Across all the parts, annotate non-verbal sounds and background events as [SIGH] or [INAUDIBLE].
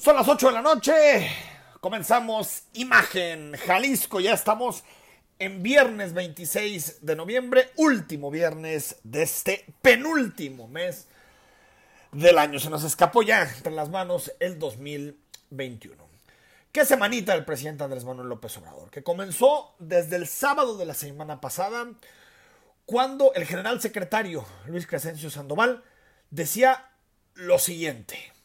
Son las 8 de la noche. Comenzamos Imagen Jalisco. Ya estamos en viernes 26 de noviembre, último viernes de este penúltimo mes del año. Se nos escapó ya entre las manos el 2021. ¿Qué semanita del presidente Andrés Manuel López Obrador? Que comenzó desde el sábado de la semana pasada, cuando el general secretario Luis Crescencio Sandoval decía lo siguiente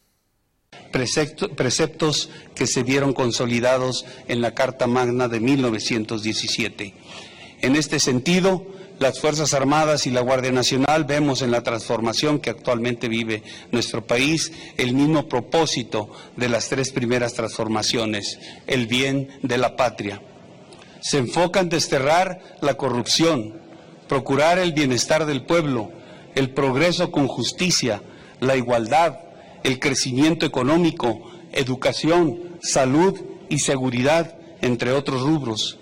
preceptos que se vieron consolidados en la Carta Magna de 1917. En este sentido, las Fuerzas Armadas y la Guardia Nacional vemos en la transformación que actualmente vive nuestro país el mismo propósito de las tres primeras transformaciones, el bien de la patria. Se enfoca en desterrar la corrupción, procurar el bienestar del pueblo, el progreso con justicia, la igualdad, el crecimiento económico, educación, salud y seguridad, entre otros rubros.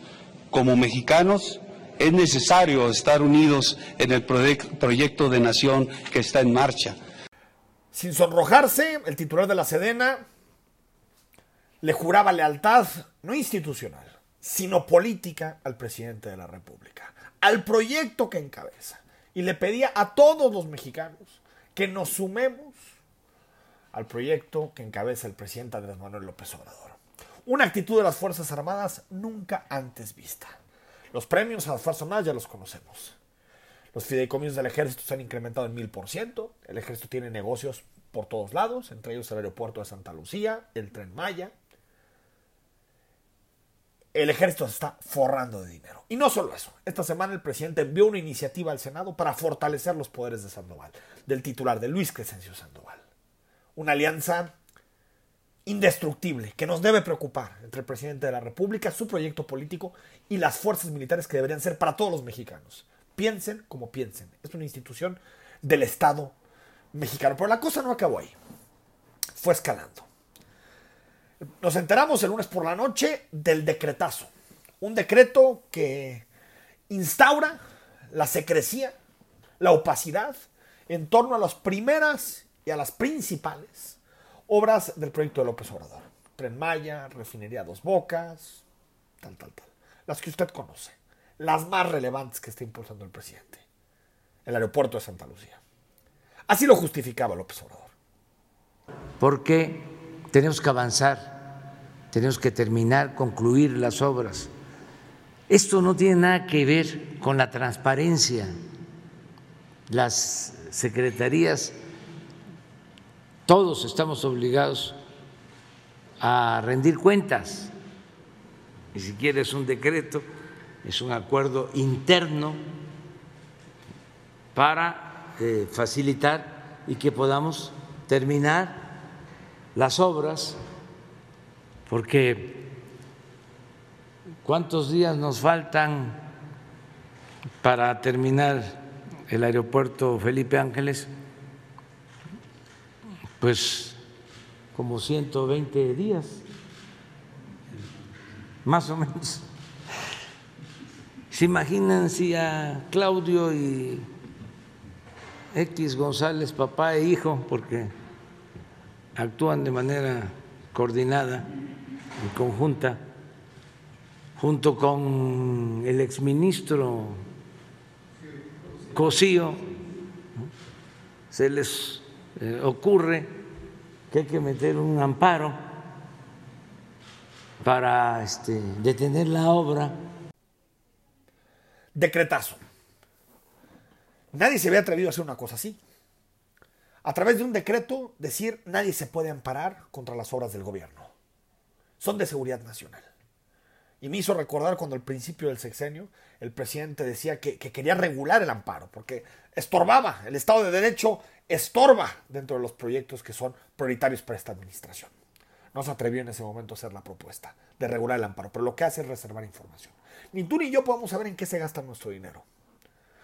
Como mexicanos, es necesario estar unidos en el proyecto de nación que está en marcha. Sin sonrojarse, el titular de la Sedena le juraba lealtad no institucional, sino política al presidente de la República, al proyecto que encabeza, y le pedía a todos los mexicanos que nos sumemos al proyecto que encabeza el presidente Andrés Manuel López Obrador. Una actitud de las Fuerzas Armadas nunca antes vista. Los premios a las Fuerzas Armadas ya los conocemos. Los fideicomisos del ejército se han incrementado en mil por ciento. El ejército tiene negocios por todos lados, entre ellos el aeropuerto de Santa Lucía, el tren Maya. El ejército se está forrando de dinero. Y no solo eso. Esta semana el presidente envió una iniciativa al Senado para fortalecer los poderes de Sandoval, del titular de Luis Crescencio Sandoval una alianza indestructible que nos debe preocupar entre el presidente de la República, su proyecto político y las fuerzas militares que deberían ser para todos los mexicanos. Piensen como piensen. Es una institución del Estado mexicano. Pero la cosa no acabó ahí. Fue escalando. Nos enteramos el lunes por la noche del decretazo. Un decreto que instaura la secrecía, la opacidad en torno a las primeras a las principales obras del proyecto de López Obrador. Tren Maya, Refinería Dos Bocas, tal, tal, tal. Las que usted conoce. Las más relevantes que está impulsando el presidente. El aeropuerto de Santa Lucía. Así lo justificaba López Obrador. Porque tenemos que avanzar, tenemos que terminar, concluir las obras. Esto no tiene nada que ver con la transparencia. Las secretarías todos estamos obligados a rendir cuentas. Y si quieres un decreto, es un acuerdo interno para eh, facilitar y que podamos terminar las obras, porque ¿cuántos días nos faltan para terminar el aeropuerto Felipe Ángeles? Pues como 120 días, más o menos. ¿Se imaginan si a Claudio y X González, papá e hijo, porque actúan de manera coordinada y conjunta, junto con el exministro Cosío, se les ocurre que hay que meter un amparo para este, detener la obra. Decretazo. Nadie se había atrevido a hacer una cosa así. A través de un decreto decir nadie se puede amparar contra las obras del gobierno. Son de seguridad nacional. Y me hizo recordar cuando al principio del sexenio el presidente decía que, quería regular el amparo, porque estorbaba, el Estado de Derecho estorba dentro de los proyectos que son prioritarios para esta administración. No se atrevió en ese momento a hacer la propuesta de regular el amparo, pero lo que hace es reservar información. Ni tú ni yo podemos saber en qué se gasta nuestro dinero.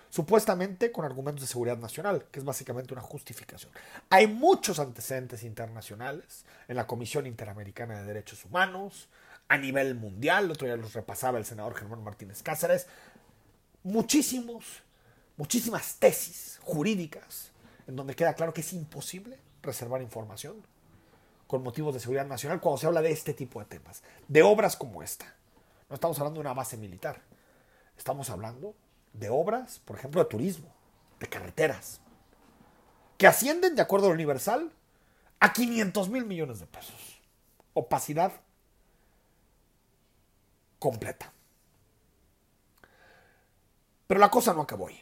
Supuestamente con argumentos de seguridad nacional, que es básicamente una justificación. Hay muchos antecedentes internacionales en la Comisión Interamericana de Derechos Humanos, a nivel mundial, el otro día los repasaba el senador Germán Martínez Cáceres, muchísimos, muchísimas tesis jurídicas en donde queda claro que es imposible reservar información con motivos de seguridad nacional cuando se habla de este tipo de temas, de obras como esta. No estamos hablando de una base militar, estamos hablando de obras, por ejemplo, de turismo, de carreteras, que ascienden, de acuerdo al Universal, a 500 mil millones de pesos. Opacidad completa. Pero la cosa no acabó ahí.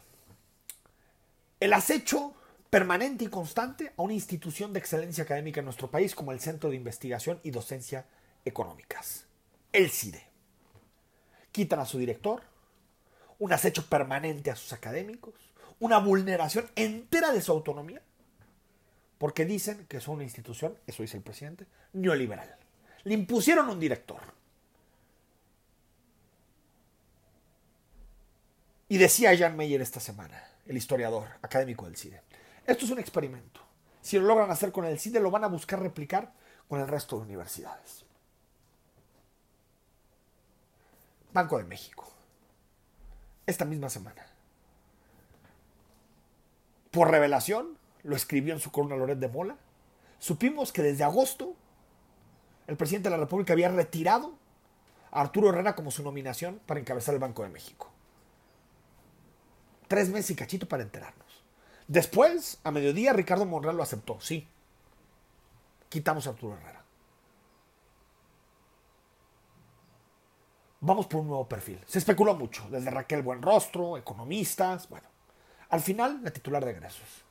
El acecho permanente y constante a una institución de excelencia académica en nuestro país como el Centro de Investigación y Docencia Económicas, el CIDE. Quitan a su director, un acecho permanente a sus académicos, una vulneración entera de su autonomía, porque dicen que es una institución, eso dice el presidente, neoliberal. Le impusieron un director. Y decía Jan Meyer esta semana, el historiador académico del CIDE, esto es un experimento. Si lo logran hacer con el CIDE, lo van a buscar replicar con el resto de universidades. Banco de México. Esta misma semana. Por revelación, lo escribió en su columna Loret de Mola. Supimos que desde agosto el presidente de la República había retirado a Arturo Herrera como su nominación para encabezar el Banco de México. Tres meses y cachito para enterarnos. Después, a mediodía, Ricardo Monreal lo aceptó, sí. Quitamos a Arturo Herrera. Vamos por un nuevo perfil. Se especuló mucho, desde Raquel Buenrostro, economistas, bueno. Al final, la titular de egresos,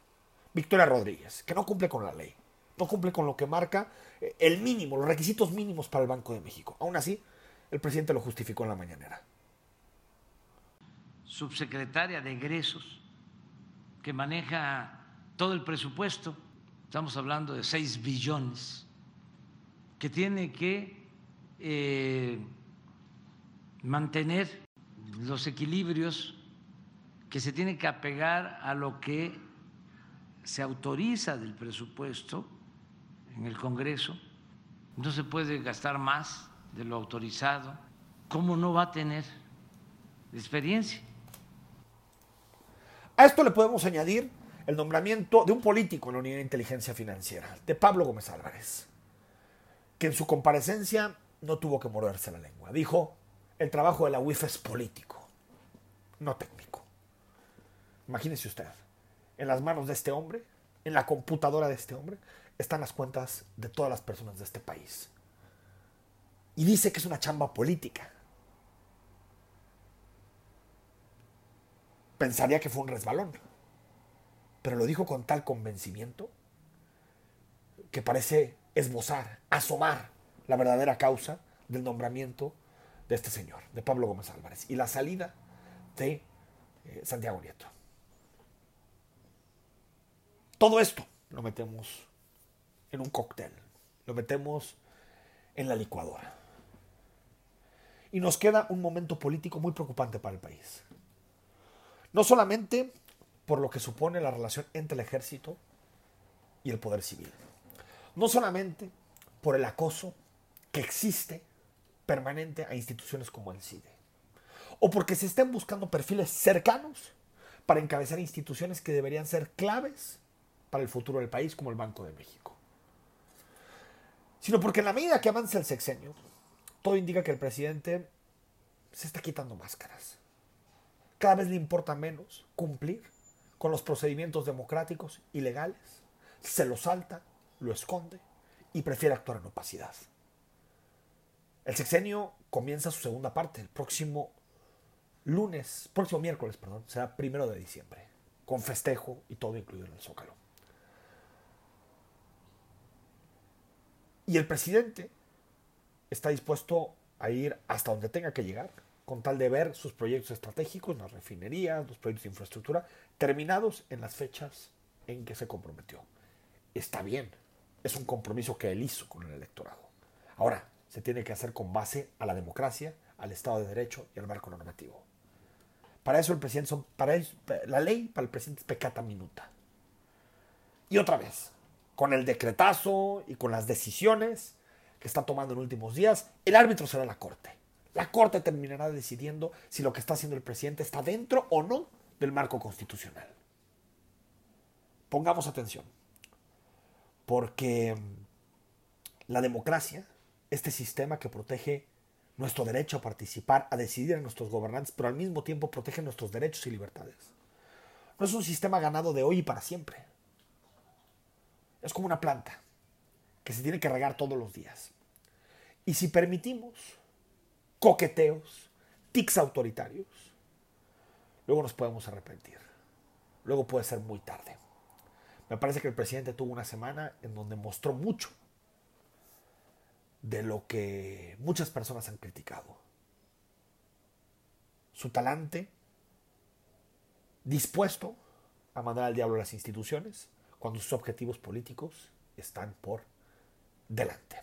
Victoria Rodríguez, que no cumple con la ley, no cumple con lo que marca eh, el mínimo, los requisitos mínimos para el Banco de México. Aún así, el presidente lo justificó en la mañanera. Subsecretaria de egresos que maneja todo el presupuesto, estamos hablando de 6 billones, que tiene que eh, mantener los equilibrios, que se tiene que apegar a lo que se autoriza del presupuesto en el Congreso, no se puede gastar más de lo autorizado, ¿cómo no va a tener experiencia? A esto le podemos añadir el nombramiento de un político en la Unidad de Inteligencia Financiera, de Pablo Gómez Álvarez, que en su comparecencia no tuvo que morderse la lengua. Dijo, el trabajo de la UIF es político, no técnico. Imagínese usted, en las manos de este hombre, en la computadora de este hombre, están las cuentas de todas las personas de este país. Y dice que es una chamba política. Pensaría que fue un resbalón. Pero lo dijo con tal convencimiento que parece esbozar, asomar la verdadera causa del nombramiento de este señor, de Pablo Gómez Álvarez, y la salida de eh, Santiago Nieto. Todo esto lo metemos en un cóctel, lo metemos en la licuadora. Y nos queda un momento político muy preocupante para el país. No solamente por lo que supone la relación entre el ejército y el poder civil. No solamente por el acoso que existe permanente a instituciones como el CIDE. O porque se estén buscando perfiles cercanos para encabezar instituciones que deberían ser claves para el futuro del país, como el Banco de México. Sino porque en la medida que avanza el sexenio, todo indica que el presidente se está quitando máscaras cada vez le importa menos cumplir con los procedimientos democráticos y legales, se lo salta, lo esconde y prefiere actuar en opacidad. El sexenio comienza su segunda parte el próximo lunes, próximo miércoles, perdón, será primero de diciembre, con festejo y todo incluido en el Zócalo. Y el presidente está dispuesto a ir hasta donde tenga que llegar con tal de ver sus proyectos estratégicos, las refinerías, los proyectos de infraestructura, terminados en las fechas en que se comprometió. Está bien, es un compromiso que él hizo con el electorado. Ahora, se tiene que hacer con base a la democracia, al Estado de Derecho y al marco normativo. Para eso el presidente para la ley para el presidente es pecata minuta. Y otra vez, con el decretazo y con las decisiones que está tomando en últimos días, el árbitro será la Corte. La Corte terminará decidiendo si lo que está haciendo el presidente está dentro o no del marco constitucional. Pongamos atención, porque la democracia, este sistema que protege nuestro derecho a participar, a decidir a nuestros gobernantes, pero al mismo tiempo protege nuestros derechos y libertades. No es un sistema ganado de hoy y para siempre. Es como una planta que se tiene que regar todos los días. Y si permitimos coqueteos, tics autoritarios, luego nos podemos arrepentir. Luego puede ser muy tarde. Me parece que el presidente tuvo una semana en donde mostró mucho de lo que muchas personas han criticado. Su talante, dispuesto a mandar al diablo a las instituciones cuando sus objetivos políticos están por delante.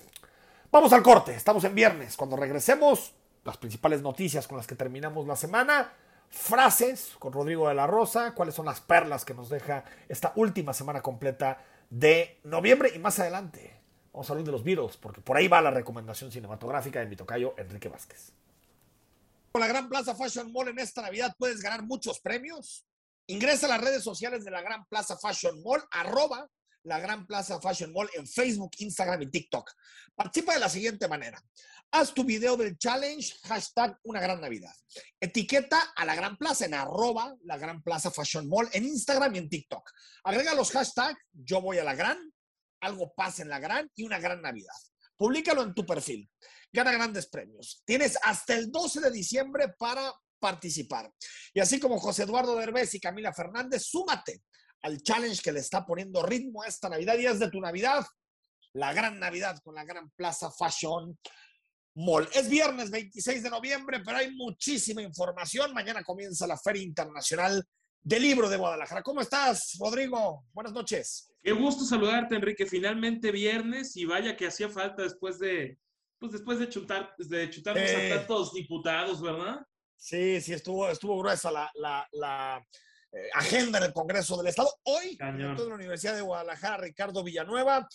Vamos al corte, estamos en viernes. Cuando regresemos, las principales noticias con las que terminamos la semana, frases con Rodrigo de la Rosa, cuáles son las perlas que nos deja esta última semana completa de noviembre y más adelante. Vamos a hablar de los Beatles, porque por ahí va la recomendación cinematográfica de mi tocayo Enrique Vázquez. Con la Gran Plaza Fashion Mall en esta Navidad puedes ganar muchos premios. Ingresa a las redes sociales de la Gran Plaza Fashion Mall, arroba la Gran Plaza Fashion Mall en Facebook, Instagram y TikTok. Participa de la siguiente manera. Haz tu video del challenge, hashtag una gran Navidad. Etiqueta a la Gran Plaza en arroba la Gran Plaza Fashion Mall en Instagram y en TikTok. Agrega los hashtags yo voy a la gran, algo pasa en la gran y una gran Navidad. Públicalo en tu perfil. Gana grandes premios. Tienes hasta el 12 de diciembre para participar. Y así como José Eduardo Derbez y Camila Fernández, súmate al challenge que le está poniendo ritmo a esta Navidad y es de tu Navidad, la gran Navidad con la gran Plaza Fashion Mall. Es viernes 26 de noviembre, pero hay muchísima información. Mañana comienza la Feria Internacional del Libro de Guadalajara. ¿Cómo estás, Rodrigo? Buenas noches. Qué gusto saludarte, Enrique. Finalmente viernes y vaya que hacía falta después de, pues después de chutar, de chutarnos a tantos diputados, ¿verdad? Sí, sí, estuvo, estuvo gruesa la, la, la eh, agenda en el Congreso del Estado. Hoy, el director de la Universidad de Guadalajara, Ricardo Villanueva,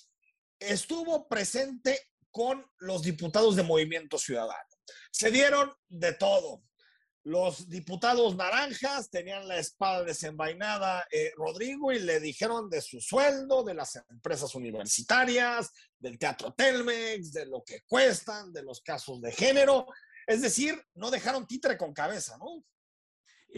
estuvo presente con los diputados de Movimiento Ciudadano. Se dieron de todo. Los diputados naranjas tenían la espada desenvainada, eh, Rodrigo, y le dijeron de su sueldo, de las empresas universitarias, del teatro Telmex, de lo que cuestan, de los casos de género. Es decir, no dejaron títere con cabeza, ¿no?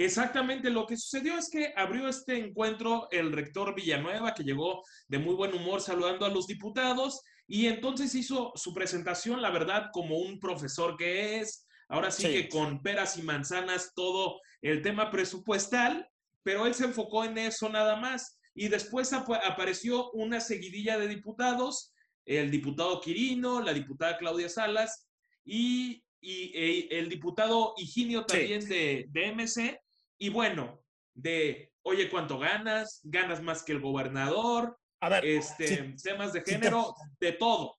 Exactamente, lo que sucedió es que abrió este encuentro el rector Villanueva, que llegó de muy buen humor saludando a los diputados, y entonces hizo su presentación, la verdad, como un profesor que es, Ahora sí, que con peras y manzanas todo el tema presupuestal, pero él se enfocó en eso nada más. Y después apareció una seguidilla de diputados, el diputado Quirino, la diputada Claudia Salas y, e, el diputado Higinio también de, de MC. Y bueno, de, oye, ¿cuánto ganas? ¿Ganas más que el gobernador? A ver, este, temas de género, de todo.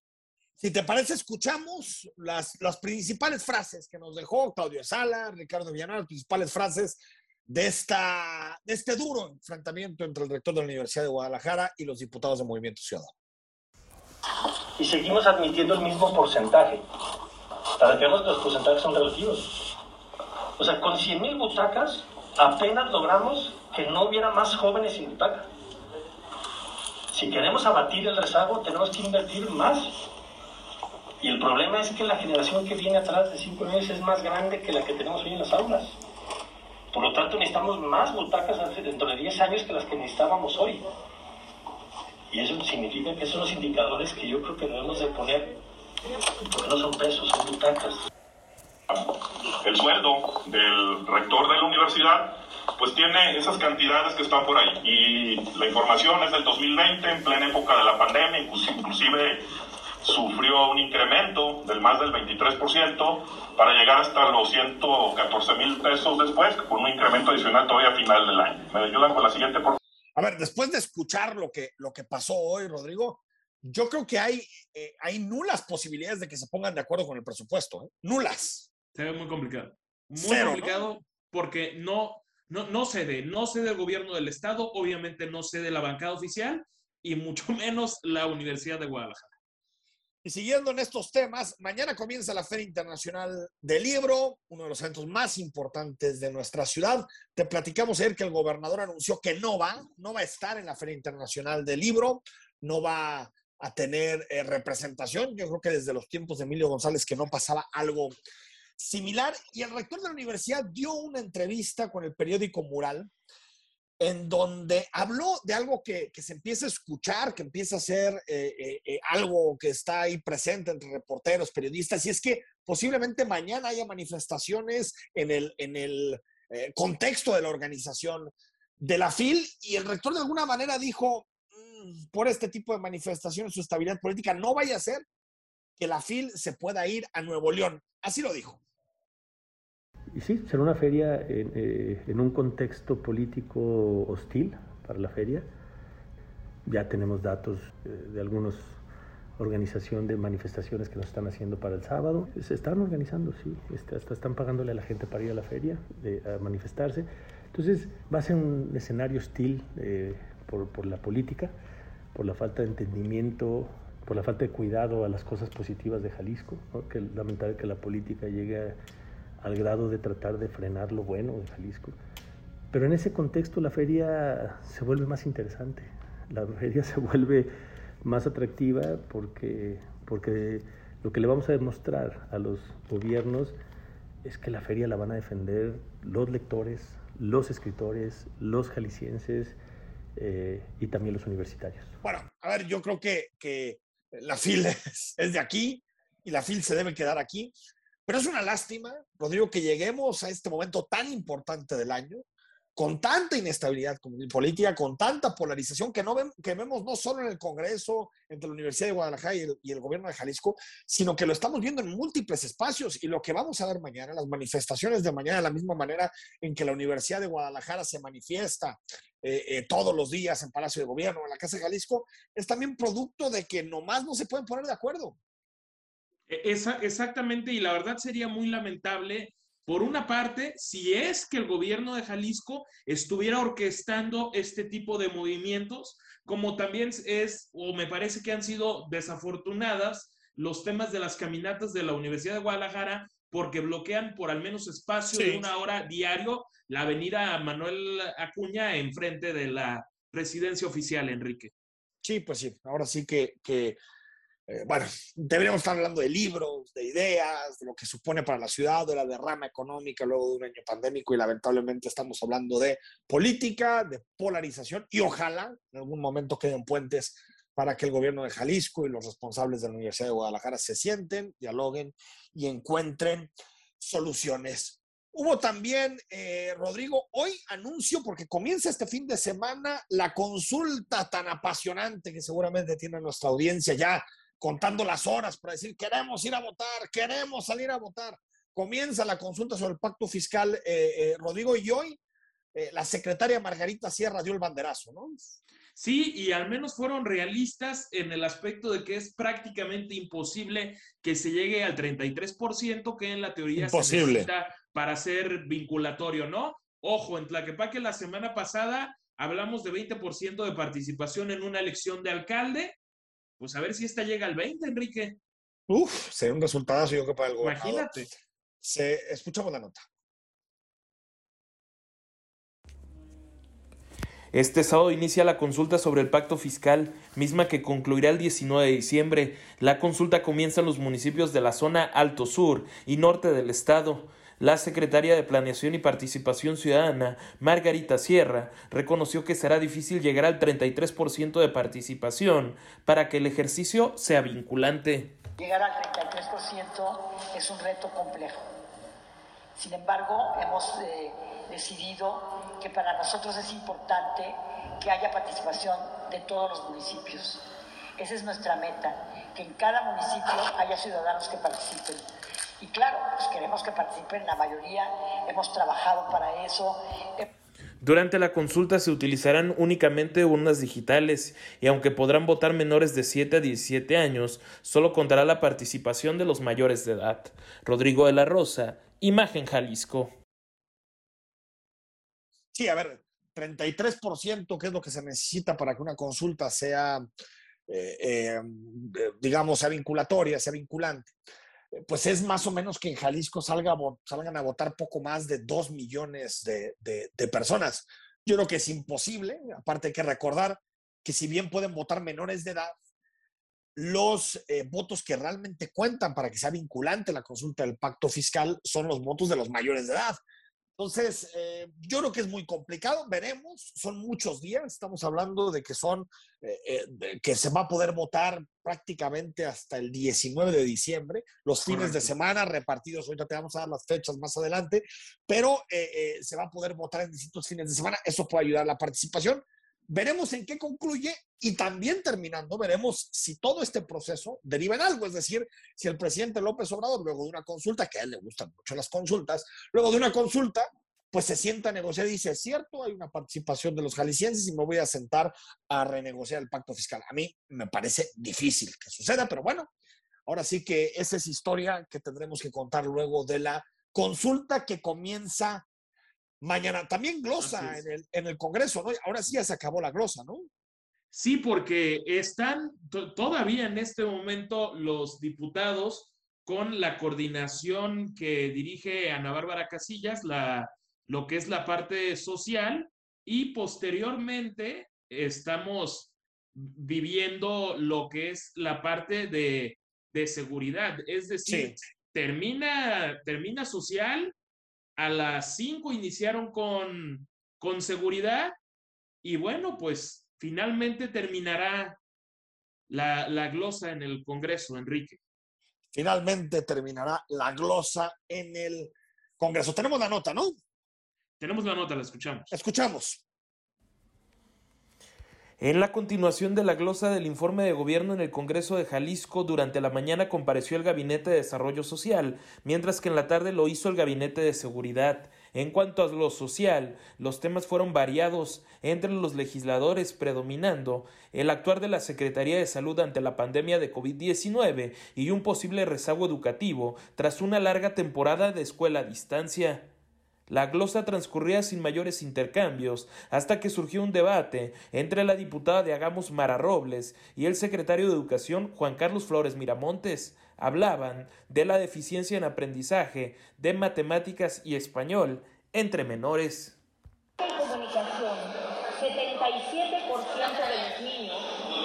Si te parece, escuchamos las, las principales frases que nos dejó Claudio Sala, Ricardo Villanueva, las principales frases de, esta, de este duro enfrentamiento entre el rector de la Universidad de Guadalajara y los diputados de Movimiento Ciudadano. Y seguimos admitiendo el mismo porcentaje. Para que los porcentajes son relativos. O sea, con 100.000 butacas apenas logramos que no hubiera más jóvenes sin butaca. Si queremos abatir el rezago, tenemos que invertir más y el problema es que la generación que viene atrás de cinco años es más grande que la que tenemos hoy en las aulas. Por lo tanto, necesitamos más butacas dentro de 10 años que las que necesitábamos hoy. Y eso significa que son los indicadores que yo creo que debemos de poner, porque no son pesos, son butacas. El sueldo del rector de la universidad pues tiene esas cantidades que están por ahí. Y la información es del 2020, en plena época de la pandemia, inclusive sufrió un incremento del más del 23% para llegar hasta los 114 mil pesos después, con un incremento adicional todavía a final del año. ¿Me ayudan con la siguiente? Por... A ver, después de escuchar lo que, lo que pasó hoy, Rodrigo, yo creo que hay, eh, hay nulas posibilidades de que se pongan de acuerdo con el presupuesto. ¿eh? Nulas. Se ve muy complicado. Muy complicado porque no, no, no cede, no cede el gobierno del Estado, obviamente no cede la bancada oficial y mucho [LAUGHS] menos la Universidad de Guadalajara. Y siguiendo en estos temas, mañana comienza la Feria Internacional del Libro, uno de los eventos más importantes de nuestra ciudad. Te platicamos ayer que el gobernador anunció que no va, no va a estar en la Feria Internacional del Libro, no va a tener eh, representación. Yo creo que desde los tiempos de Emilio González que no pasaba algo similar. Y el rector de la universidad dio una entrevista con el periódico Mural, en donde habló de algo que, se empieza a escuchar, que empieza a ser eh, eh, eh, algo que está ahí presente entre reporteros, periodistas, y es que posiblemente mañana haya manifestaciones en el, en el contexto de la organización de la FIL, y el rector de alguna manera dijo, mm, por este tipo de manifestaciones, su estabilidad política, no vaya a ser que la FIL se pueda ir a Nuevo León. Así lo dijo. Y sí, será una feria en, eh, en, un contexto político hostil para la feria. Ya tenemos datos eh, de algunas organización de manifestaciones que nos están haciendo para el sábado. Se están organizando, sí, hasta están pagándole a la gente para ir a la feria, a manifestarse. Entonces va a ser un escenario hostil eh, por, por, la política, por la falta de entendimiento, por la falta de cuidado a las cosas positivas de Jalisco, ¿no? que lamentable que la política llegue al grado de tratar de frenar lo bueno de Jalisco. Pero en ese contexto la feria se vuelve más interesante, la feria [LAUGHS] se vuelve más atractiva porque, porque lo que le vamos a demostrar a los gobiernos es que la feria la van a defender los lectores, los escritores, los jaliscienses eh, y también los universitarios. Bueno, a ver, yo creo que, que la FIL [LAUGHS] es de aquí y la FIL se debe quedar aquí. Pero es una lástima, Rodrigo, que lleguemos a este momento tan importante del año, con tanta inestabilidad política, con tanta polarización que, no que vemos no solo en el Congreso, entre la Universidad de Guadalajara y el, y el, gobierno de Jalisco, sino que lo estamos viendo en múltiples espacios. Y lo que vamos a ver mañana, las manifestaciones de mañana, de la misma manera en que la Universidad de Guadalajara se manifiesta eh, eh, todos los días en Palacio de Gobierno, en la Casa de Jalisco, es también producto de que nomás no se pueden poner de acuerdo. E, esa, exactamente, y la verdad sería muy lamentable, por una parte, si es que el gobierno de Jalisco estuviera orquestando este tipo de movimientos, como también es, o me parece que han sido desafortunadas los temas de las caminatas de la Universidad de Guadalajara, porque bloquean por al menos espacio de una hora diario la avenida Manuel Acuña enfrente de la residencia oficial, Enrique. Sí, pues sí, ahora sí que, que eh, bueno, deberíamos estar hablando de libros, de ideas, de lo que supone para la ciudad, de la derrama económica luego de un año pandémico y lamentablemente estamos hablando de política, de polarización y ojalá en algún momento queden puentes para que el gobierno de Jalisco y los responsables de la Universidad de Guadalajara se sienten, dialoguen y encuentren soluciones. Hubo también, eh, Rodrigo, hoy anuncio, porque comienza este fin de semana, la consulta tan apasionante que seguramente tiene nuestra audiencia ya contando las horas para decir, queremos ir a votar, queremos salir a votar. Comienza la consulta sobre el pacto fiscal, eh, eh, Rodrigo, y hoy eh, la secretaria Margarita Sierra dio el banderazo, ¿no? Sí, y al menos fueron realistas en el aspecto de que es prácticamente imposible que se llegue al 33%, que en la teoría se necesita para ser vinculatorio, ¿no? Ojo, en Tlaquepaque la semana pasada hablamos de 20% de participación en una elección de alcalde pues a ver si esta llega al 20, Enrique. Uf, sería un resultado, yo creo, para el gobernador. Imagínate. Se, escuchamos la nota. Este sábado inicia la consulta sobre el pacto fiscal, misma que concluirá el 19 de diciembre. La consulta comienza en los municipios de la zona Alto Sur y Norte del Estado. La secretaria de Planeación y Participación Ciudadana, Margarita Sierra, reconoció que será difícil llegar al 33% de participación para que el ejercicio sea vinculante. Llegar al 33% es un reto complejo. Sin embargo, hemos eh, decidido que para nosotros es importante que haya participación de todos los municipios. Esa es nuestra meta, que en cada municipio haya ciudadanos que participen. Y claro, pues queremos que participen la mayoría, hemos trabajado para eso. Durante la consulta se utilizarán únicamente urnas digitales y aunque podrán votar menores de 7 a 17 años, solo contará la participación de los mayores de edad. Rodrigo de la Rosa, Imagen Jalisco. Sí, a ver, 33%, que es lo que se necesita para que una consulta sea, eh, eh, digamos, sea vinculatoria, sea vinculante pues es más o menos que en Jalisco salga, salgan a votar poco más de dos millones de, personas. Yo creo que es imposible, aparte hay que recordar que si bien pueden votar menores de edad, los eh, votos que realmente cuentan para que sea vinculante la consulta del pacto fiscal son los votos de los mayores de edad. Entonces, eh, yo creo que es muy complicado, veremos, son muchos días, estamos hablando de que son, eh, que se va a poder votar prácticamente hasta el 19 de diciembre, los fines de semana repartidos, ahorita te vamos a dar las fechas más adelante, pero se va a poder votar en distintos fines de semana, eso puede ayudar a la participación. Veremos en qué concluye y también terminando, veremos si todo este proceso deriva en algo. Es decir, si el presidente López Obrador, luego de una consulta, que a él le gustan mucho las consultas, luego de una consulta, pues se sienta a negociar y dice, es cierto, hay una participación de los jaliscienses y me voy a sentar a renegociar el pacto fiscal. A mí me parece difícil que suceda, pero bueno, ahora sí que esa es historia que tendremos que contar luego de la consulta que comienza mañana. También glosa en el, en el, Congreso, ¿no? Ahora sí ya se acabó la glosa, ¿no? Sí, porque están todavía en este momento los diputados con la coordinación que dirige Ana Bárbara Casillas, la, lo que es la parte social, y posteriormente estamos viviendo lo que es la parte de, de seguridad. Es decir, termina, termina social a las 5 iniciaron con, con seguridad y bueno, pues finalmente terminará la, la glosa en el Congreso, Enrique. Finalmente terminará la glosa en el Congreso. Tenemos la nota, ¿no? Tenemos la nota, la escuchamos. Escuchamos. En la continuación de la glosa del informe de gobierno en el Congreso de Jalisco, durante la mañana compareció el Gabinete de Desarrollo Social, mientras que en la tarde lo hizo el Gabinete de Seguridad. En cuanto a lo social, los temas fueron variados entre los legisladores, predominando el actuar de la Secretaría de Salud ante la pandemia de COVID-19 y un posible rezago educativo tras una larga temporada de escuela a distancia. La glosa transcurría sin mayores intercambios hasta que surgió un debate entre la diputada de Hagamos Mara Robles y el secretario de Educación Juan Carlos Flores Miramontes. Hablaban de la deficiencia en aprendizaje de matemáticas y español entre menores. comunicación, 77% de los niños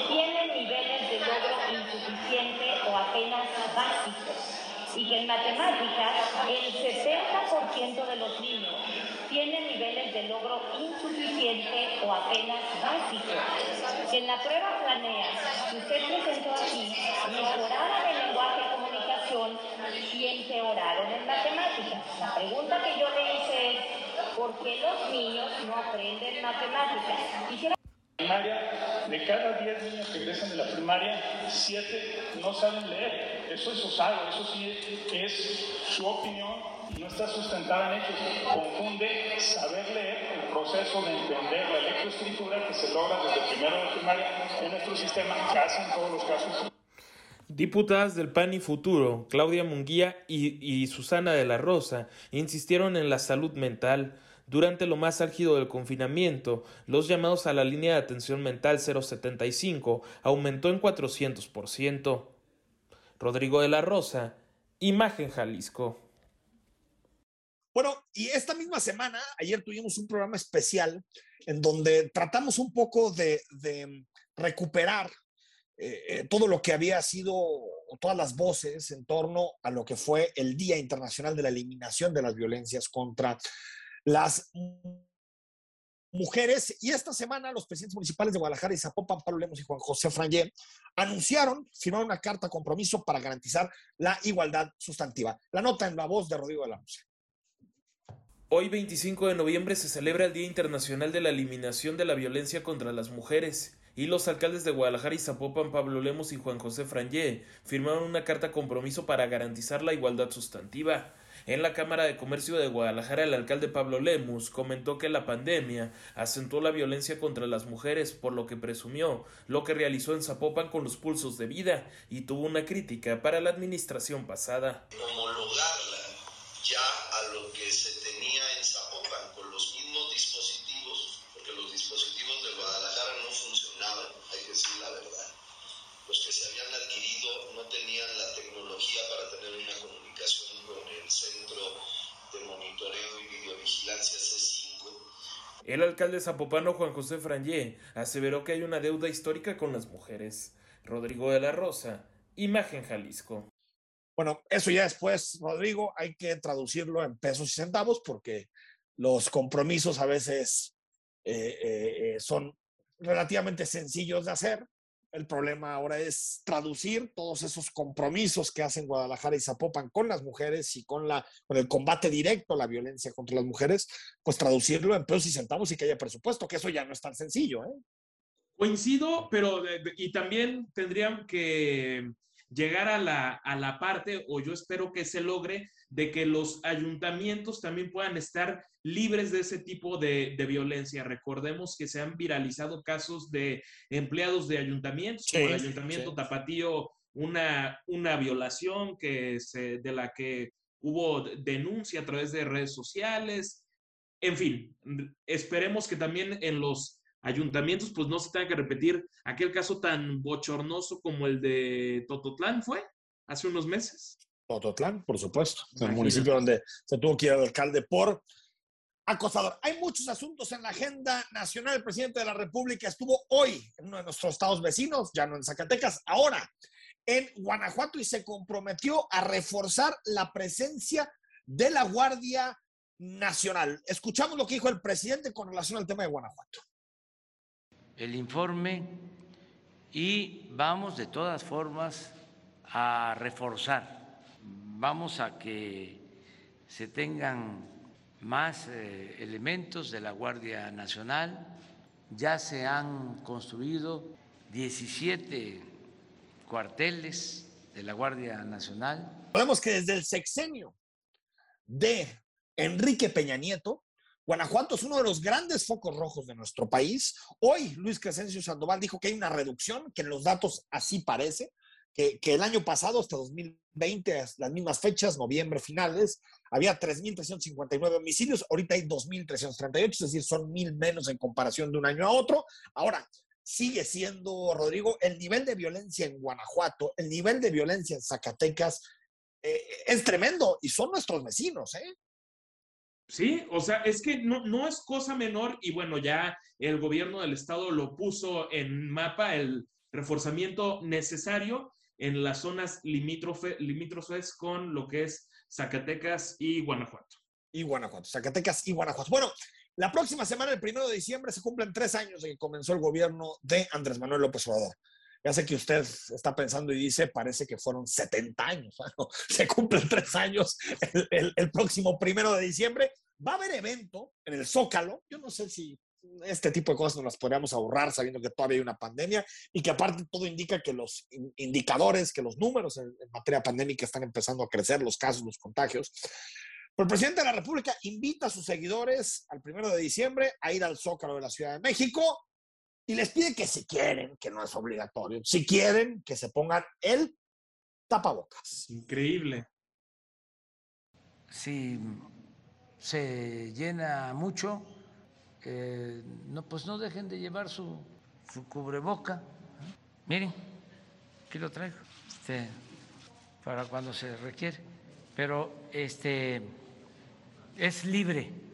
tienen niveles de logro insuficiente o apenas básicos y en matemáticas el 70% de los niños tienen niveles de logro insuficiente o apenas básicos. Que en la prueba planea usted presentó aquí mejoraron el lenguaje de comunicación y empeoraron en matemáticas. La pregunta que yo le hice es, ¿por qué los niños no aprenden matemáticas? Quisiera primaria, de cada 10 niños que egresan de la primaria, 7 no saben leer. Eso es osado, eso sí es su opinión no está sustentada en hechos. Confunde saber leer el proceso de entender la lectoescritura que se logra desde primero de primaria en nuestro sistema, casi en todos los casos. Diputadas del PAN y Futuro, Claudia Munguía y, y Susana de la Rosa, insistieron en la salud mental, durante lo más álgido del confinamiento, los llamados a la línea de atención mental 075 aumentó en 400%. Rodrigo de la Rosa, Imagen Jalisco. Bueno, y esta misma semana, ayer tuvimos un programa especial en donde tratamos un poco de, recuperar eh, eh, todo lo que había sido, todas las voces en torno a lo que fue el Día Internacional de la Eliminación de las Violencias contra las mujeres. Y esta semana los presidentes municipales de Guadalajara y Zapopan, Pablo Lemos y Juan José Frangé, anunciaron, firmaron una carta compromiso para garantizar la igualdad sustantiva. La nota en la voz de Rodrigo de la Rosa. Hoy 25 de noviembre se celebra el Día Internacional de la Eliminación de la Violencia contra las Mujeres y los alcaldes de Guadalajara y Zapopan, Pablo Lemos y Juan José Frangé, firmaron una carta compromiso para garantizar la igualdad sustantiva. En la Cámara de Comercio de Guadalajara, el alcalde Pablo Lemus comentó que la pandemia acentuó la violencia contra las mujeres, por lo que presumió lo que realizó en Zapopan con los pulsos de vida y tuvo una crítica para la administración pasada. Ya a lo que se tenía en Zapopan con los mismos dispositivos, porque los dispositivos de Guadalajara no funcionaban, hay que decir la verdad. Los que se habían adquirido no tenían la tecnología para tener una comunicación con el Centro de Monitoreo y Videovigilancia C5. El alcalde zapopano Juan José Frangé aseveró que hay una deuda histórica con las mujeres. Rodrigo de la Rosa, Imagen Jalisco. Bueno, eso ya después, Rodrigo, hay que traducirlo en pesos y centavos porque los compromisos a veces eh, eh, son relativamente sencillos de hacer. El problema ahora es traducir todos esos compromisos que hacen Guadalajara y Zapopan con las mujeres y con, la, con el combate directo a la violencia contra las mujeres, pues traducirlo en pesos y centavos y que haya presupuesto, que eso ya no es tan sencillo. ¿eh? Coincido, pero y también tendrían que llegar a la, a la parte, o yo espero que se logre, de que los ayuntamientos también puedan estar libres de ese tipo de, de violencia. Recordemos que se han viralizado casos de empleados de ayuntamientos, como el ayuntamiento Tapatío, una, una violación que se, de la que hubo denuncia a través de redes sociales. En fin, esperemos que también en los ayuntamientos, pues no se tenga que repetir aquel caso tan bochornoso como el de Tototlán fue hace unos meses. Tototlán, por supuesto, el municipio donde se tuvo que ir al alcalde por acosador. Hay muchos asuntos en la agenda nacional. El presidente de la República estuvo hoy en uno de nuestros estados vecinos, ya no en Zacatecas, ahora en Guanajuato y se comprometió a reforzar la presencia de la Guardia Nacional. Escuchamos lo que dijo el presidente con relación al tema de Guanajuato el informe y vamos de todas formas a reforzar, vamos a que se tengan más eh, elementos de la Guardia Nacional, ya se han construido 17 cuarteles de la Guardia Nacional. Sabemos que desde el sexenio de Enrique Peña Nieto, Guanajuato es uno de los grandes focos rojos de nuestro país. Hoy Luis Crescencio Sandoval dijo que hay una reducción, que en los datos así parece, que, el año pasado, hasta 2020, las mismas fechas, noviembre finales, había 3.359 homicidios, ahorita hay 2.338, es decir, son mil menos en comparación de un año a otro. Ahora, sigue siendo, Rodrigo, el nivel de violencia en Guanajuato, el nivel de violencia en Zacatecas, eh, es tremendo y son nuestros vecinos, ¿eh? Sí, o sea, es que no, no es cosa menor y bueno, ya el gobierno del estado lo puso en mapa, el reforzamiento necesario en las zonas limítrofes con lo que es Zacatecas y Guanajuato. Y Guanajuato, Zacatecas y Guanajuato. Bueno, la próxima semana, el primero de diciembre, se cumplen tres años de que comenzó el gobierno de Andrés Manuel López Obrador. Ya sé que usted está pensando y dice, parece que fueron 70 años. [LAUGHS] se cumplen tres años el, próximo primero de diciembre. Va a haber evento en el Zócalo. Yo no sé si este tipo de cosas nos las podríamos ahorrar sabiendo que todavía hay una pandemia y que aparte todo indica que los indicadores, que los números en, en materia pandémica están empezando a crecer, los casos, los contagios. Pero el presidente de la República invita a sus seguidores al primero de diciembre a ir al Zócalo de la Ciudad de México y les pide que si quieren, que no es obligatorio, si quieren, que se pongan el tapabocas. Increíble. Si se llena mucho, eh, no, pues no dejen de llevar su, su cubreboca. Miren, aquí lo traigo, este, para cuando se requiere. Pero este es libre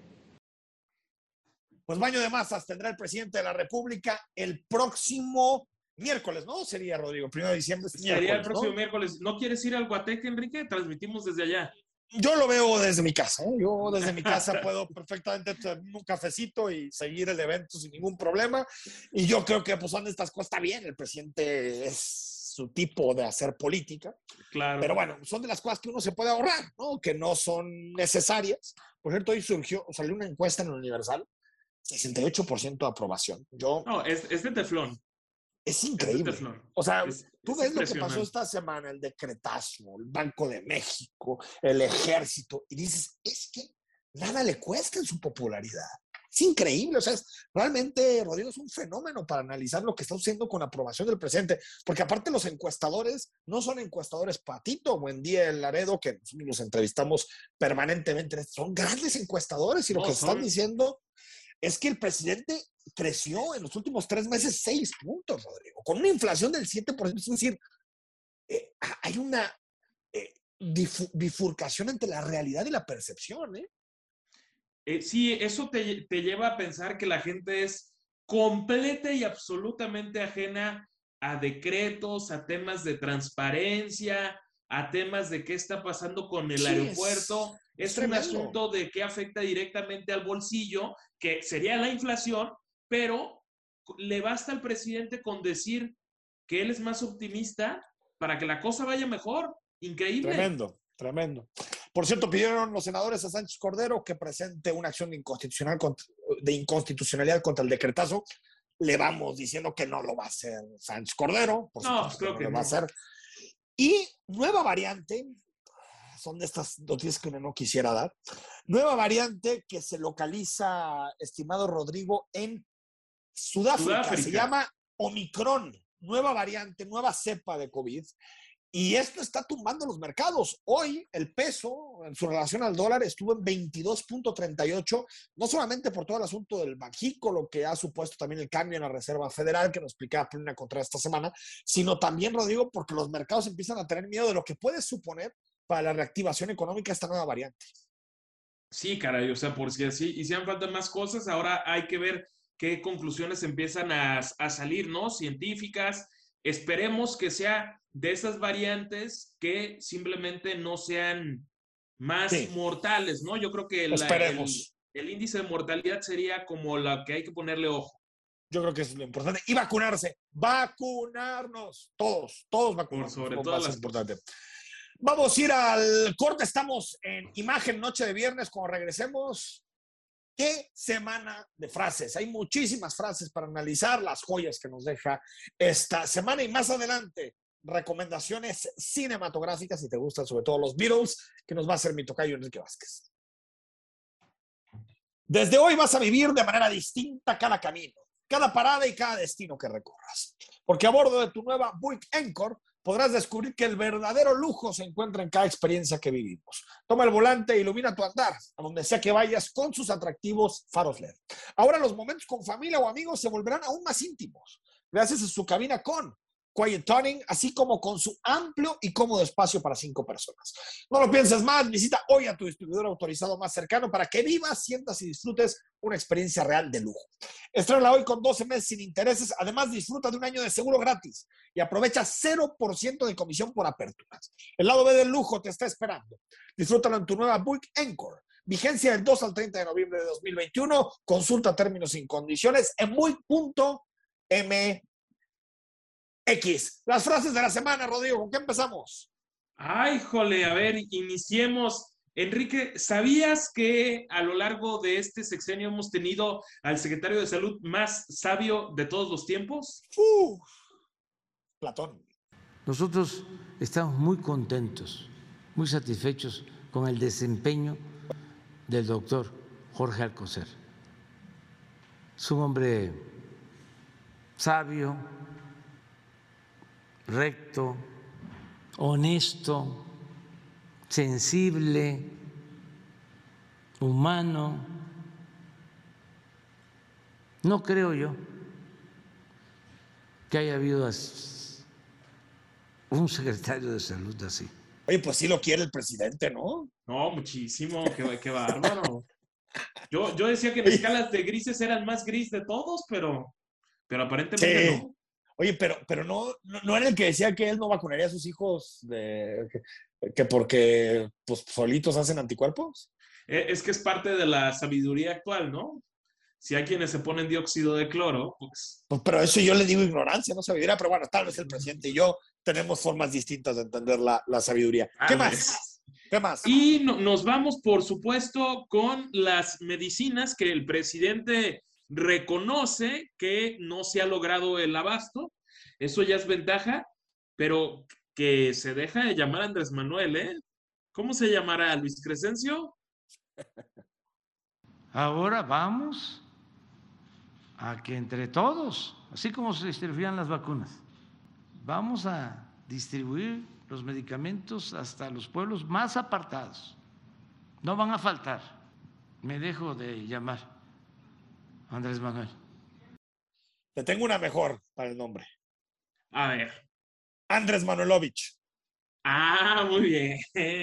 pues baño de masas tendrá el presidente de la República el próximo miércoles, ¿no? Sería, Rodrigo, primero de diciembre. Sería el próximo miércoles. ¿No quieres ir al Guateque, Enrique? Transmitimos desde allá. Yo lo veo desde mi casa. ¿eh? Yo desde mi casa puedo perfectamente tener un cafecito y seguir el evento sin ningún problema. Y yo creo que pues son estas cosas. Está bien, el presidente es su tipo de hacer política. Claro. Pero bueno, son de las cosas que uno se puede ahorrar, ¿no? Que no son necesarias. Por cierto, hoy surgió, salió una encuesta en el Universal 68% de aprobación. Yo, no, es, de teflón. Es increíble. o sea, tú ves lo que pasó esta semana, el decretazo, el Banco de México, el ejército, y dices, es que nada le cuesta en su popularidad. Es increíble, o sea, realmente, Rodrigo, es un fenómeno para analizar lo que está sucediendo con la aprobación del presidente, porque aparte los encuestadores no son encuestadores patito, buen día el Laredo, que los entrevistamos permanentemente, son grandes encuestadores y lo que están diciendo es que el presidente creció en los últimos tres meses seis puntos, Rodrigo, con una inflación del 7%. Es decir, eh, hay una eh, bifurcación entre la realidad y la percepción. ¿eh? eh sí, eso te, te lleva a pensar que la gente es completa y absolutamente ajena a decretos, a temas de transparencia, a temas de qué está pasando con el Sí, aeropuerto. es Es, un tremendo. asunto de qué afecta directamente al bolsillo, que sería la inflación, pero le basta al presidente con decir que él es más optimista para que la cosa vaya mejor. Increíble. Tremendo, tremendo. Por cierto, pidieron los senadores a Sánchez Cordero que presente una acción de, inconstitucional contra- de inconstitucionalidad contra el decretazo. Le vamos diciendo que no lo va a hacer Sánchez Cordero. Por No, creo no que lo va a no. hacer. Y nueva variante, son de estas noticias que uno no quisiera dar. Nueva variante que se localiza, estimado Rodrigo, en Sudáfrica. Se llama Omicron. Nueva variante, nueva cepa de COVID. Y esto está tumbando los mercados. Hoy el peso en su relación al dólar estuvo en 22.38, no solamente por todo el asunto del Banjico, lo que ha supuesto también el cambio en la Reserva Federal, que nos explicaba Plena Contra esta semana, sino también, Rodrigo, porque los mercados empiezan a tener miedo de lo que puede suponer para la reactivación económica esta nueva variante. Sí, caray, o sea, por si así hicieran falta más cosas, ahora hay que ver qué conclusiones empiezan a, a salir, ¿no? Científicas. Esperemos que sea de esas variantes que simplemente no sean más Sí. mortales, ¿no? Yo creo que la- Esperemos. el, el índice de mortalidad sería como la que hay que ponerle ojo. Yo creo que es lo importante. Y vacunarse. Vacunarnos. Todos, todos vacunarnos. sobre lo todas más las importante. Vamos a ir al corte. Estamos en imagen noche de viernes. Cuando regresemos, qué semana de frases. Hay muchísimas frases para analizar las joyas que nos deja esta semana y más adelante. Recomendaciones cinematográficas, si te gustan sobre todo los Beatles, que nos va a hacer mi tocayo Enrique Vázquez. Desde hoy vas a vivir de manera distinta cada camino, cada parada y cada destino que recorras. Porque a bordo de tu nueva Buick Encore podrás descubrir que el verdadero lujo se encuentra en cada experiencia que vivimos. Toma el volante e ilumina tu andar, a donde sea que vayas con sus atractivos faros LED. Ahora los momentos con familia o amigos se volverán aún más íntimos, gracias a su cabina con Quiet Tuning, así como con su amplio y cómodo espacio para cinco personas. No lo pienses más, visita hoy a tu distribuidor autorizado más cercano para que vivas, sientas y disfrutes una experiencia real de lujo. Estrena hoy con 12 meses sin intereses, además disfruta de un año de seguro gratis y aprovecha 0% de comisión por aperturas. El lado B del lujo te está esperando. Disfrútalo en tu nueva Buick Encore. Vigencia del 2 al 30 de noviembre de 2021. Consulta términos y condiciones en buick.mx. Las frases de la semana, Rodrigo, ¿con qué empezamos? Ay, jole, a ver, iniciemos. Enrique, ¿sabías que a lo largo de este sexenio hemos tenido al secretario de Salud más sabio de todos los tiempos? Uh, Platón. Nosotros estamos muy contentos, muy satisfechos con el desempeño del doctor Jorge Alcocer. Es un hombre sabio, recto, honesto, sensible, humano. No creo yo que haya habido un secretario de salud así. Oye, pues sí lo quiere el presidente, ¿no? No, muchísimo, qué, qué bárbaro. [LAUGHS] Yo, yo decía que en escalas de grises era el más gris de todos, pero, pero aparentemente Sí. no. Oye, pero, pero no, no, no era el que decía que él no vacunaría a sus hijos de, que, que porque pues, solitos hacen anticuerpos. Eh, Es que es parte de la sabiduría actual, ¿no? Si hay quienes se ponen dióxido de cloro, pues Pues, pero eso yo le digo ignorancia, no sabiduría, pero bueno, tal vez el presidente y yo tenemos formas distintas de entender la, la sabiduría. ¿Qué más? ¿Qué más? Y no- nos vamos, por supuesto, con las medicinas que el presidente reconoce que no se ha logrado el abasto. Eso ya es ventaja, pero que se deja de llamar Andrés Manuel, ¿eh? ¿Cómo se llamará? ¿Luis Crescencio? Ahora vamos a que entre todos, así como se distribuían las vacunas, vamos a distribuir los medicamentos hasta los pueblos más apartados. No van a faltar. Me dejo de llamar Andrés Manuel. Te tengo una mejor para el nombre. A ver. Andrés Manuelovich. Ah, muy bien.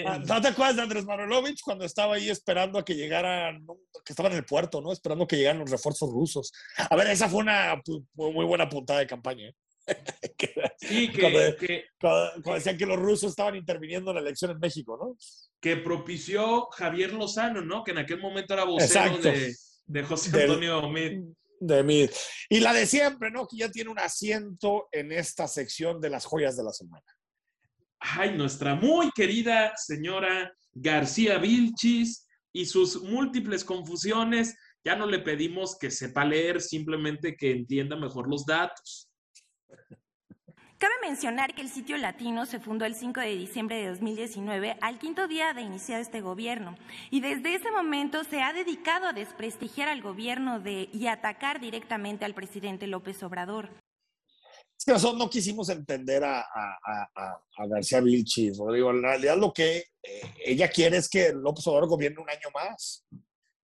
Ah, ¿No te acuerdas de Andrés Manuelovich cuando estaba ahí esperando a que llegaran, que estaba en el puerto, ¿no? Esperando que llegaran los refuerzos rusos. A ver, esa fue una muy buena puntada de campaña. ¿eh? [LAUGHS] Sí, que, Cuando- que, Cuando, cuando decían que los rusos estaban interviniendo en la elección en México, ¿no? que propició Javier Lozano, ¿no? Que en aquel momento era vocero Exacto. de, de José Antonio Meade. De mí. Y la de siempre, ¿no? Que ya tiene un asiento en esta sección de las joyas de la semana. Ay, nuestra muy querida señora García Vilchis y sus múltiples confusiones. Ya no le pedimos que sepa leer, simplemente que entienda mejor los datos. Cabe mencionar que el sitio latino se fundó el 5 de diciembre de 2019, al quinto día de iniciado este gobierno, y desde ese momento se ha dedicado a desprestigiar al gobierno de, y atacar directamente al presidente López Obrador. Es que nosotros no quisimos entender a, a- a- a- García Vilchis, Rodrigo. En realidad lo que eh, ella quiere es que López Obrador gobierne un año más.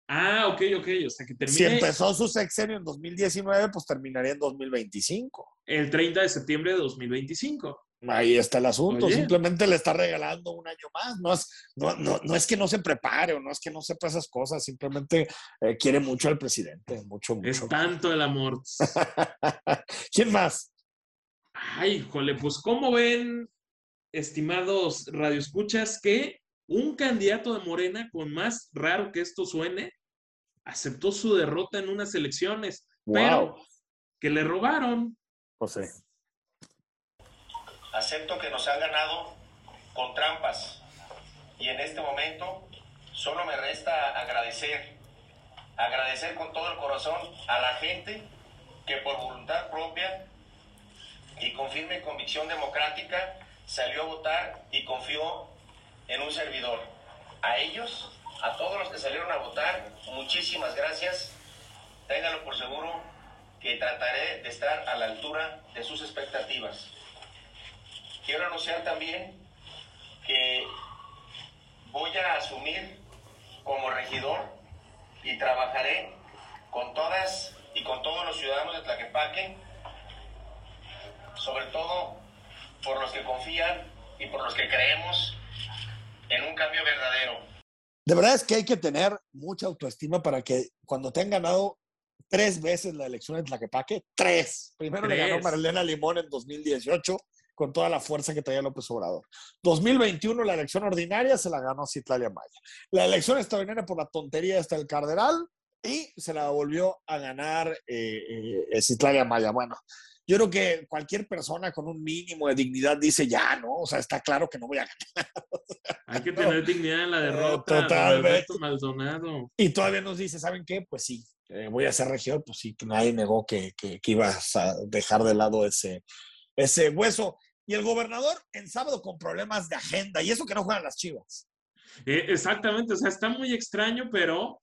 Ah, ok, ok. O sea, que Si termine empezó su sexenio en 2019, pues terminaría en 2025. el 30 de septiembre de 2025. Ahí está el asunto. Oye. Simplemente le está regalando un año más. No es, no, no, no es que no se prepare o no es que no sepa esas cosas. Simplemente eh, quiere mucho al presidente. Mucho, mucho. Es tanto el amor. [LAUGHS] ¿Quién más? Ay, híjole, pues ¿cómo ven, estimados radioescuchas, que un candidato de Morena, con más raro que esto suene, aceptó su derrota en unas elecciones, pero que le robaron? José. Acepto que nos han ganado con trampas y en este momento solo me resta agradecer, agradecer con todo el corazón a la gente que por voluntad propia y con firme convicción democrática salió a votar y confió en un servidor. A ellos, a todos los que salieron a votar, muchísimas gracias. Ténganlo por seguro que trataré de estar a la altura de sus expectativas. Quiero anunciar también que voy a asumir como regidor y trabajaré con todas y con todos los ciudadanos de Tlaquepaque, sobre todo por los que confían y por los que creemos en un cambio verdadero. De verdad es que hay que tener mucha autoestima para que cuando te han ganado tres veces la elección en Tlaquepaque, tres. Primero le ganó Tres. Marilena Limón en 2018 con toda la fuerza que traía López Obrador. 2021 la elección ordinaria se la ganó Citlalia Maya. La elección extraordinaria por la tontería está el Cardenal y se la volvió a ganar eh, eh, Citlalia Maya. Bueno, yo creo que cualquier persona con un mínimo de dignidad dice ya, ¿no? O sea, está claro que no voy a ganar. [LAUGHS] Hay que tener dignidad en la derrota. don totalmente. Maldonado. Y todavía nos dice, ¿saben qué? Pues sí, eh, voy a ser regidor, pues sí, nadie negó que, que, que ibas a dejar de lado ese, ese hueso. Y el gobernador en sábado con problemas de agenda, y eso que no juegan las chivas. Eh, exactamente, o sea, está muy extraño, pero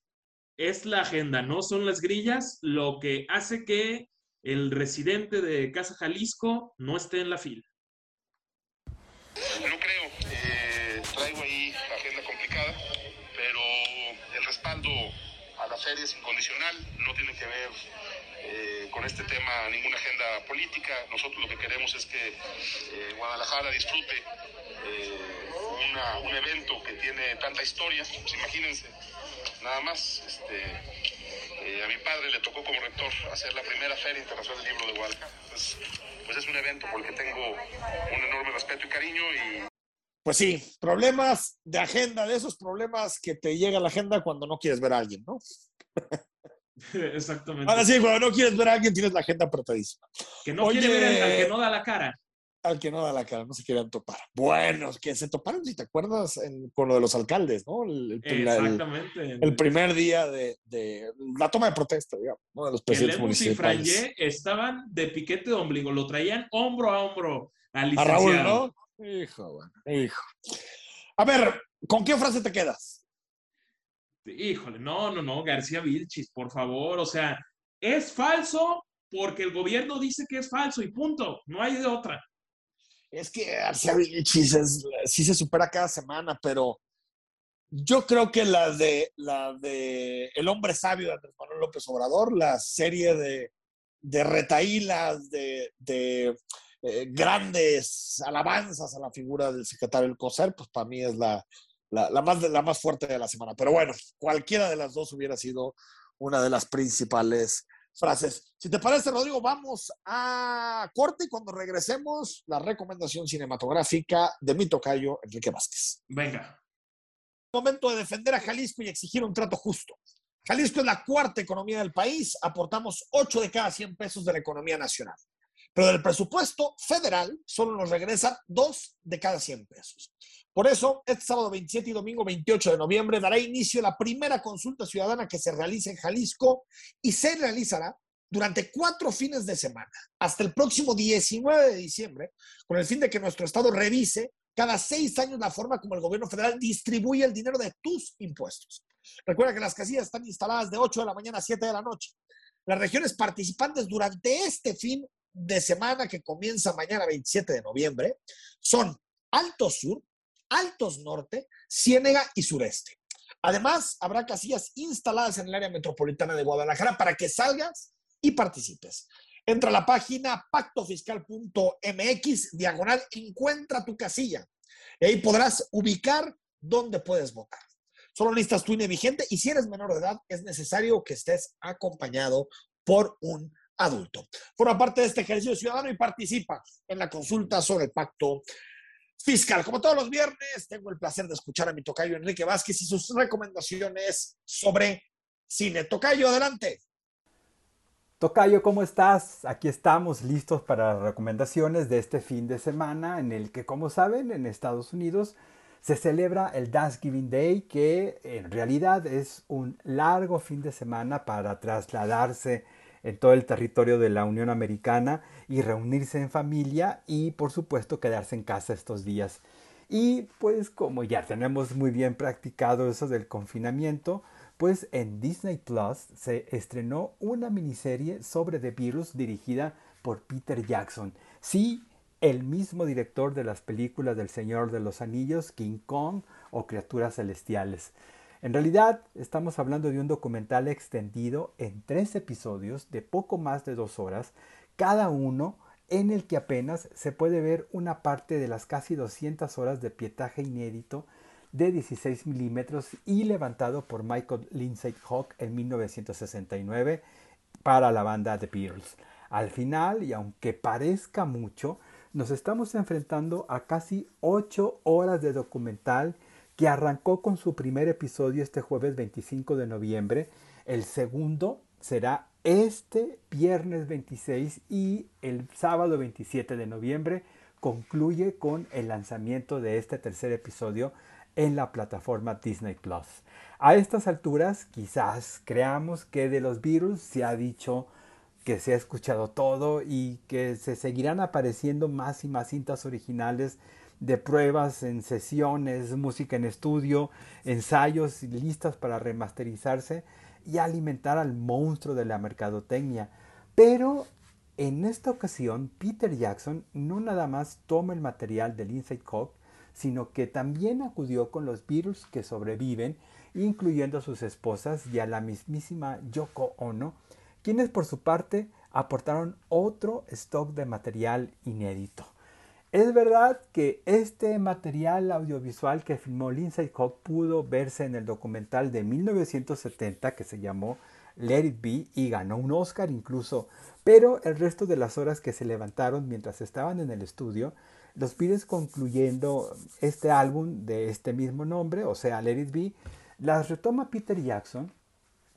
es la agenda, no son las grillas, lo que hace que el residente de Casa Jalisco no esté en la fila. No creo. Eh, traigo ahí agenda complicada, pero el respaldo a la feria es incondicional. No tiene que ver eh, con este tema ninguna agenda política. Nosotros lo que queremos es que eh, Guadalajara disfrute una- un evento que tiene tanta historia. Pues imagínense, nada más. Este, eh, a mi padre le tocó como rector hacer la primera Feria Internacional del Libro de Guadalajara. Pues, pues es un evento por el que tengo un enorme respeto y cariño y Pues sí, problemas de agenda, de esos problemas que te llega a la agenda cuando no quieres ver a alguien, ¿no? [LAUGHS] Exactamente. Ahora sí, cuando no quieres ver a alguien tienes la agenda apretadísima. Que no Oye, quiere ver al que no da la cara. Al que no da la cara, no se quieren topar. Bueno, que se toparon, si te acuerdas, en- con lo de los alcaldes, ¿no? El, el- el- Exactamente. el primer día de, de la toma de protesta, digamos, ¿no? de los presidentes y municipales. Frangé estaban de piquete de ombligo, lo traían hombro a hombro al A. Raúl, ¿no? Hijo, bueno, hijo. A ver, ¿con qué frase te quedas? Híjole, no, no, no, García Vilchis, por favor, o sea, es falso porque el gobierno dice que es falso y punto, no hay de otra. Es que Vilchis es- sí se supera cada semana, pero yo creo que la de, la de El hombre sabio de Andrés Manuel López Obrador, la serie de, de retaílas, de, de, eh, grandes alabanzas a la figura del secretario del COSER, pues para mí es la, la, la más, la más fuerte de la semana. Pero bueno, cualquiera de las dos hubiera sido una de las principales frases. Si te parece, Rodrigo, vamos a corte y cuando regresemos, la recomendación cinematográfica de mi tocayo, Enrique Vázquez. Venga. Momento de defender a Jalisco y exigir un trato justo. Jalisco es la cuarta economía del país, aportamos 8 de cada 100 pesos de la economía nacional. Pero del presupuesto federal solo nos regresan 2 de cada 100 pesos. Por eso, este sábado 27 y domingo 28 de noviembre dará inicio la primera consulta ciudadana que se realiza en Jalisco y se realizará durante cuatro fines de semana, hasta el próximo 19 de diciembre, con el fin de que nuestro Estado revise cada seis años la forma como el gobierno federal distribuye el dinero de tus impuestos. Recuerda que las casillas están instaladas de 8 de la mañana a 7 de la noche. Las regiones participantes durante este fin de semana que comienza mañana 27 de noviembre son Alto Sur, Altos Norte, Ciénega y Sureste. Además, habrá casillas instaladas en el área metropolitana de Guadalajara para que salgas y participes. Entra a la página pactofiscal.mx, diagonal, encuentra tu casilla. Y ahí podrás ubicar dónde puedes votar. Solo necesitas tu INE vigente y si eres menor de edad, es necesario que estés acompañado por un adulto. Forma parte de este ejercicio ciudadano y participa en la consulta sobre el pacto fiscal. Como todos los viernes, tengo el placer de escuchar a mi tocayo Enrique Vázquez y sus recomendaciones sobre cine. Tocayo, adelante. Tocayo, ¿cómo estás? Aquí estamos listos para las recomendaciones de este fin de semana en el que, como saben, en Estados Unidos se celebra el Thanksgiving Day, que en realidad es un largo fin de semana para trasladarse en todo el territorio de la Unión Americana y reunirse en familia y por supuesto quedarse en casa estos días. Y pues como ya tenemos muy bien practicado eso del confinamiento, pues en Disney Plus se estrenó una miniserie sobre The Virus dirigida por Peter Jackson. Sí, el mismo director de las películas del Señor de los Anillos, King Kong o Criaturas Celestiales. En realidad estamos hablando de un documental extendido en tres episodios de poco más de dos horas, cada uno en el que apenas se puede ver una parte de las casi 200 horas de pietaje inédito de 16 milímetros y levantado por Michael Lindsay Hawk en 1969 para la banda The Beatles. Al final, y aunque parezca mucho, nos estamos enfrentando a casi 8 horas de documental que arrancó con su primer episodio este jueves 25 de noviembre. El segundo será este viernes 26 y el sábado 27 de noviembre concluye con el lanzamiento de este tercer episodio en la plataforma Disney Plus. A estas alturas quizás creamos que de los Beatles se ha dicho que se ha escuchado todo y que se seguirán apareciendo más y más cintas originales de pruebas en sesiones, música en estudio, ensayos listas para remasterizarse y alimentar al monstruo de la mercadotecnia. Pero en esta ocasión, Peter Jackson no nada más toma el material del Inside Cock, sino que también acudió con los Beatles que sobreviven, incluyendo a sus esposas y a la mismísima Yoko Ono, quienes por su parte aportaron otro stock de material inédito. Es verdad que este material audiovisual que filmó Lindsay Cobb pudo verse en el documental de 1970 que se llamó Let It Be y ganó un Oscar incluso, pero el resto de las horas que se levantaron mientras estaban en el estudio, los pires concluyendo este álbum de este mismo nombre, o sea, Let It Be, las retoma Peter Jackson,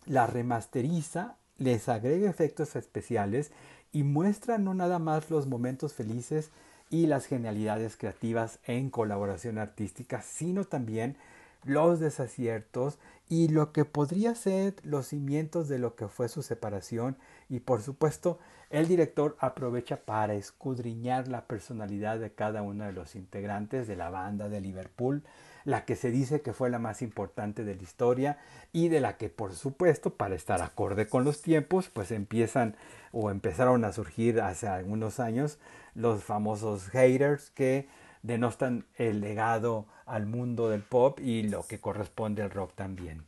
las remasteriza, les agrega efectos especiales y muestra no nada más los momentos felices, y las genialidades creativas en colaboración artística, sino también los desaciertos y lo que podría ser los cimientos de lo que fue su separación. Y por supuesto el director aprovecha para escudriñar la personalidad de cada uno de los integrantes de la banda de Liverpool, la que se dice que fue la más importante de la historia y de la que por supuesto para estar acorde con los tiempos pues empiezan o empezaron a surgir hace algunos años los famosos haters que denostan el legado al mundo del pop y lo que corresponde al rock también.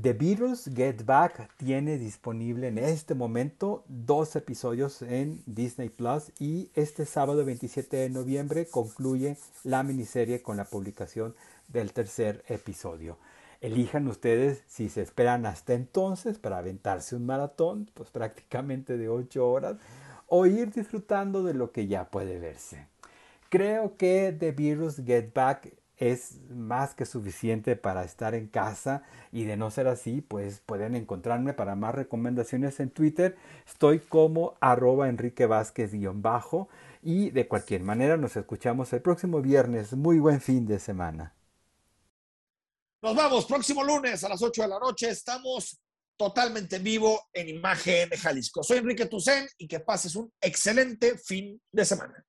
The Beatles Get Back tiene disponible en este momento dos episodios en Disney Plus y este sábado 27 de noviembre concluye la miniserie con la publicación del tercer episodio. Elijan ustedes si se esperan hasta entonces para aventarse un maratón, pues prácticamente de 8 horas, o ir disfrutando de lo que ya puede verse. Creo que The Virus Get Back es más que suficiente para estar en casa y de no ser así, pues pueden encontrarme para más recomendaciones en Twitter. Estoy como arroba Enrique Vázquez-bajo y de cualquier manera nos escuchamos el próximo viernes. Muy buen fin de semana. Nos vamos, próximo lunes a las 8 de la noche. Estamos totalmente en vivo en Imagen Jalisco. Soy Enrique Tucen y que pases un excelente fin de semana.